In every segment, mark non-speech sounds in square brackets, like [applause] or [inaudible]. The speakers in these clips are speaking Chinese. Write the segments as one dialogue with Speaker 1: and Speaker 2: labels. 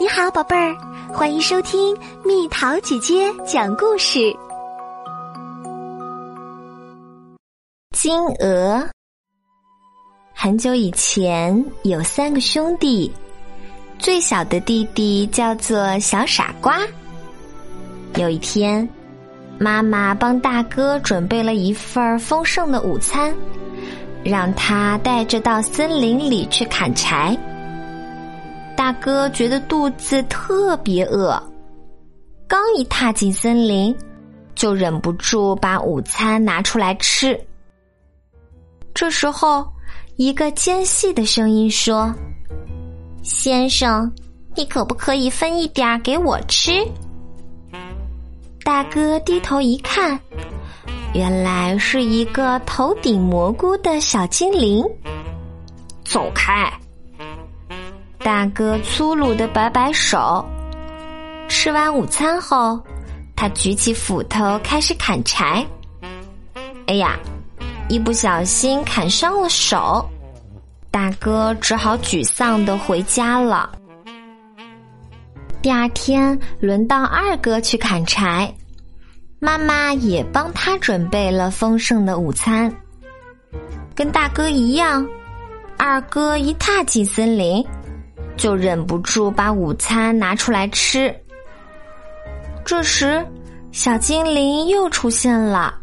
Speaker 1: 你好，宝贝儿，欢迎收听蜜桃姐姐讲故事。金鹅。很久以前，有三个兄弟，最小的弟弟叫做小傻瓜。有一天，妈妈帮大哥准备了一份丰盛的午餐，让他带着到森林里去砍柴。大哥觉得肚子特别饿，刚一踏进森林，就忍不住把午餐拿出来吃。这时候，一个尖细的声音说：“先生，你可不可以分一点给我吃？”大哥低头一看，原来是一个头顶蘑菇的小精灵。
Speaker 2: 走开！
Speaker 1: 大哥粗鲁的摆摆手。吃完午餐后，他举起斧头开始砍柴。哎呀，一不小心砍伤了手，大哥只好沮丧的回家了。第二天轮到二哥去砍柴，妈妈也帮他准备了丰盛的午餐。跟大哥一样，二哥一踏进森林。就忍不住把午餐拿出来吃。这时，小精灵又出现了。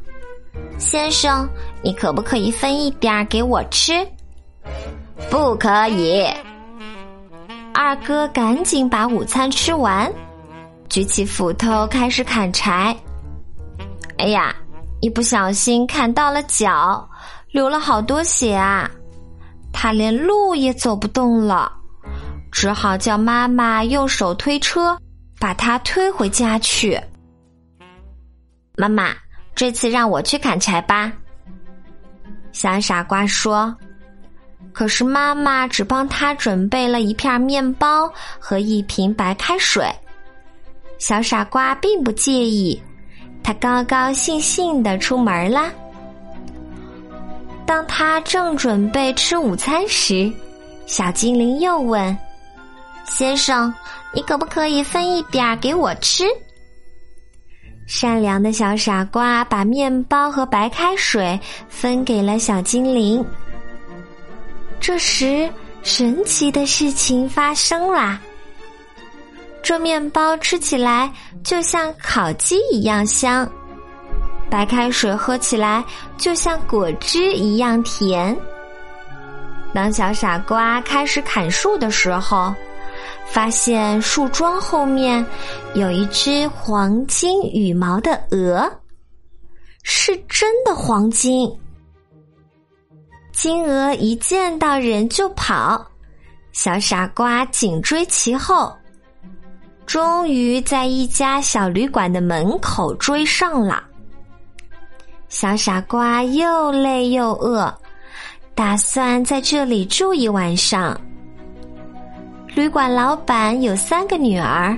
Speaker 1: 先生，你可不可以分一点给我吃？
Speaker 2: 不可以。
Speaker 1: 二哥赶紧把午餐吃完，举起斧头开始砍柴。哎呀，一不小心砍到了脚，流了好多血啊！他连路也走不动了。只好叫妈妈用手推车把他推回家去。妈妈，这次让我去砍柴吧。小傻瓜说。可是妈妈只帮他准备了一片面包和一瓶白开水。小傻瓜并不介意，他高高兴兴的出门啦。当他正准备吃午餐时，小精灵又问。先生，你可不可以分一点给我吃？善良的小傻瓜把面包和白开水分给了小精灵。这时，神奇的事情发生啦！这面包吃起来就像烤鸡一样香，白开水喝起来就像果汁一样甜。当小傻瓜开始砍树的时候，发现树桩后面有一只黄金羽毛的鹅，是真的黄金。金鹅一见到人就跑，小傻瓜紧追其后，终于在一家小旅馆的门口追上了。小傻瓜又累又饿，打算在这里住一晚上。旅馆老板有三个女儿，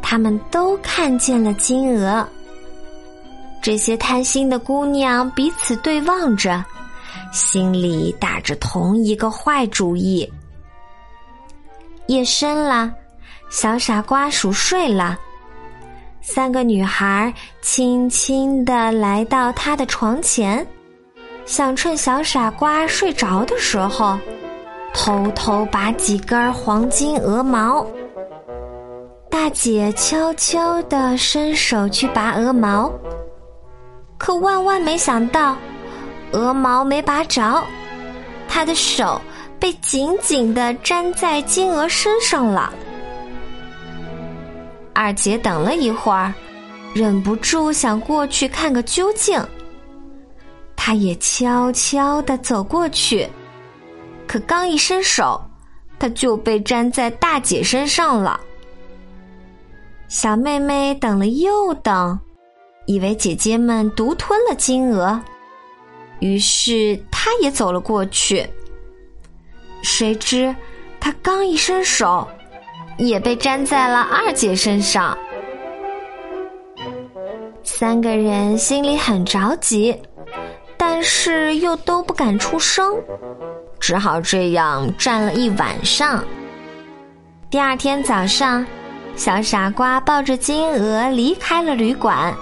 Speaker 1: 他们都看见了金鹅。这些贪心的姑娘彼此对望着，心里打着同一个坏主意。夜深了，小傻瓜熟睡了。三个女孩轻轻的来到他的床前，想趁小傻瓜睡着的时候。偷偷拔几根黄金鹅毛，大姐悄悄地伸手去拔鹅毛，可万万没想到，鹅毛没拔着，她的手被紧紧地粘在金鹅身上了。二姐等了一会儿，忍不住想过去看个究竟，她也悄悄地走过去。可刚一伸手，他就被粘在大姐身上了。小妹妹等了又等，以为姐姐们独吞了金鹅，于是她也走了过去。谁知她刚一伸手，也被粘在了二姐身上。三个人心里很着急，但是又都不敢出声。只好这样站了一晚上。第二天早上，小傻瓜抱着金鹅离开了旅馆。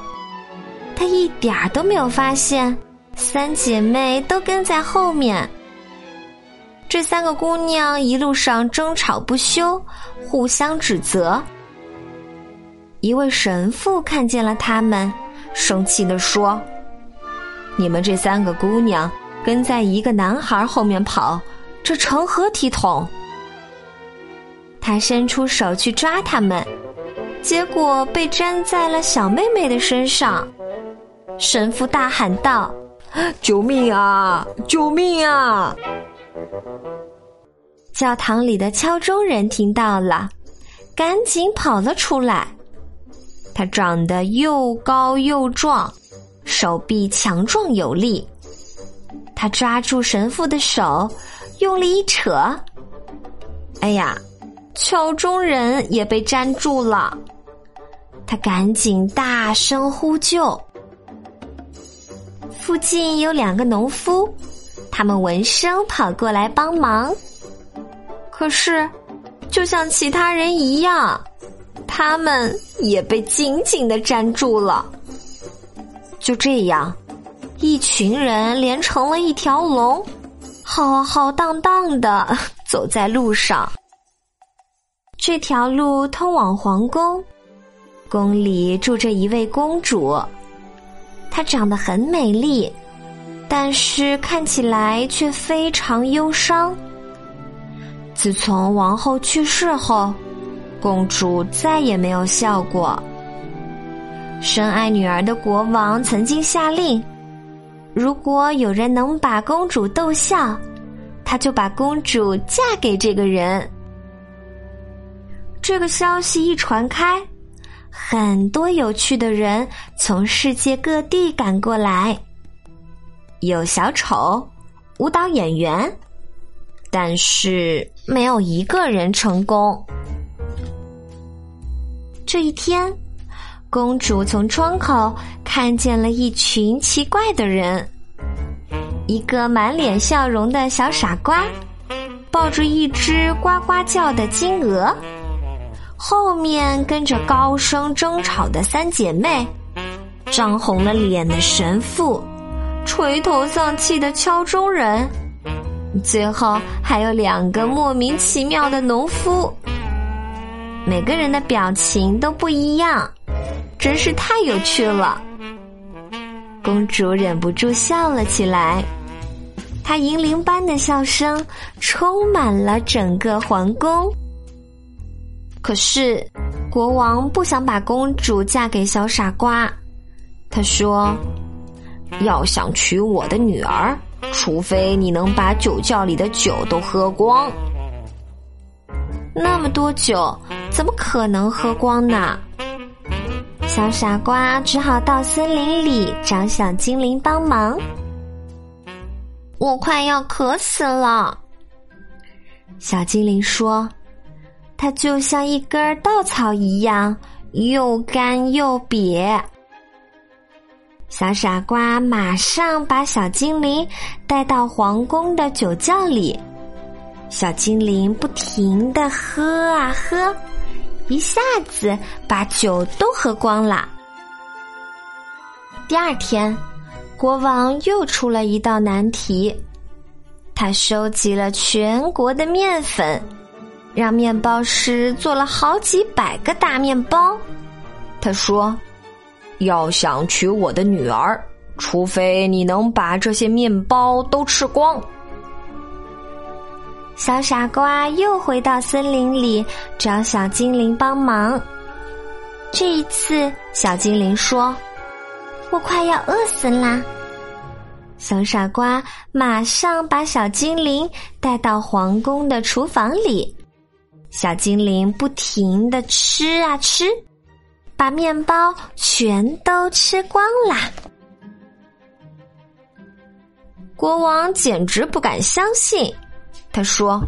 Speaker 1: 他一点儿都没有发现，三姐妹都跟在后面。这三个姑娘一路上争吵不休，互相指责。一位神父看见了他们，生气地说：“你们这三个姑娘跟在一个男孩后面跑，这成何体统？”他伸出手去抓他们，结果被粘在了小妹妹的身上。神父大喊道：“
Speaker 3: 救命啊！救命啊！”
Speaker 1: 教堂里的敲钟人听到了，赶紧跑了出来。他长得又高又壮，手臂强壮有力。他抓住神父的手，用力一扯，哎呀！敲钟人也被粘住了，他赶紧大声呼救。附近有两个农夫，他们闻声跑过来帮忙。可是，就像其他人一样，他们也被紧紧的粘住了。就这样，一群人连成了一条龙，浩浩荡荡的 [laughs] 走在路上。这条路通往皇宫，宫里住着一位公主，她长得很美丽，但是看起来却非常忧伤。自从王后去世后，公主再也没有笑过。深爱女儿的国王曾经下令，如果有人能把公主逗笑，他就把公主嫁给这个人。这个消息一传开，很多有趣的人从世界各地赶过来。有小丑、舞蹈演员，但是没有一个人成功。这一天，公主从窗口看见了一群奇怪的人：一个满脸笑容的小傻瓜，抱着一只呱呱叫的金鹅。后面跟着高声争吵的三姐妹，涨红了脸的神父，垂头丧气的敲钟人，最后还有两个莫名其妙的农夫。每个人的表情都不一样，真是太有趣了。公主忍不住笑了起来，她银铃般的笑声充满了整个皇宫。可是，国王不想把公主嫁给小傻瓜。他说：“要想娶我的女儿，除非你能把酒窖里的酒都喝光。那么多酒，怎么可能喝光呢？”小傻瓜只好到森林里找小精灵帮忙。我快要渴死了，小精灵说。它就像一根稻草一样，又干又瘪。小傻瓜马上把小精灵带到皇宫的酒窖里，小精灵不停的喝啊喝，一下子把酒都喝光了。第二天，国王又出了一道难题，他收集了全国的面粉。让面包师做了好几百个大面包。他说：“要想娶我的女儿，除非你能把这些面包都吃光。”小傻瓜又回到森林里找小精灵帮忙。这一次，小精灵说：“我快要饿死啦！”小傻瓜马上把小精灵带到皇宫的厨房里。小精灵不停的吃啊吃，把面包全都吃光啦。国王简直不敢相信，他说：“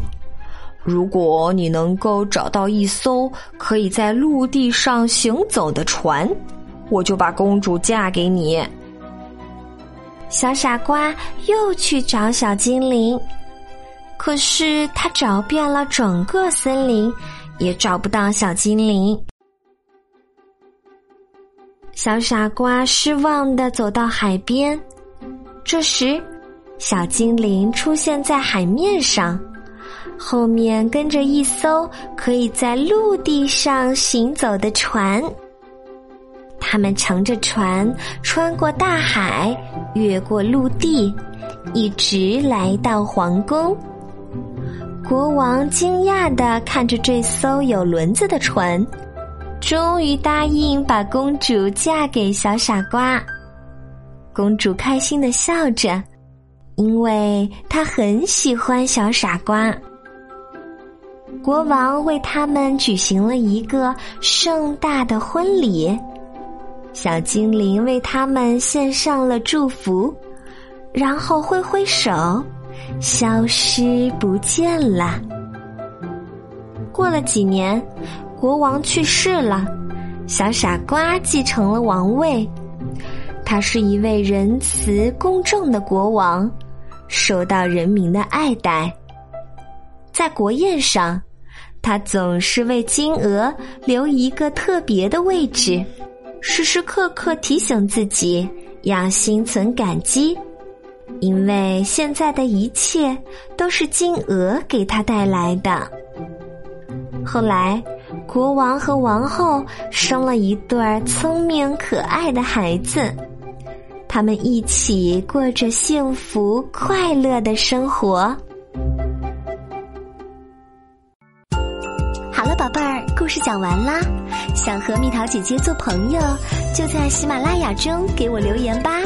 Speaker 1: 如果你能够找到一艘可以在陆地上行走的船，我就把公主嫁给你。”小傻瓜又去找小精灵。可是他找遍了整个森林，也找不到小精灵。小傻瓜失望的走到海边，这时，小精灵出现在海面上，后面跟着一艘可以在陆地上行走的船。他们乘着船穿过大海，越过陆地，一直来到皇宫。国王惊讶的看着这艘有轮子的船。终于答应把公主嫁给小傻瓜，公主开心的笑着，因为他很喜欢小傻瓜。国王为他们举行了一个盛大的婚礼，小精灵为他们献上了祝福，然后挥挥手，消失不见了。过了几年。国王去世了，小傻瓜继承了王位。他是一位仁慈公正的国王，受到人民的爱戴。在国宴上，他总是为金鹅留一个特别的位置，时时刻刻提醒自己要心存感激，因为现在的一切都是金鹅给他带来的。后来。国王和王后生了一对聪明可爱的孩子，他们一起过着幸福快乐的生活。
Speaker 4: 好了，宝贝儿，故事讲完啦。想和蜜桃姐姐做朋友，就在喜马拉雅中给我留言吧。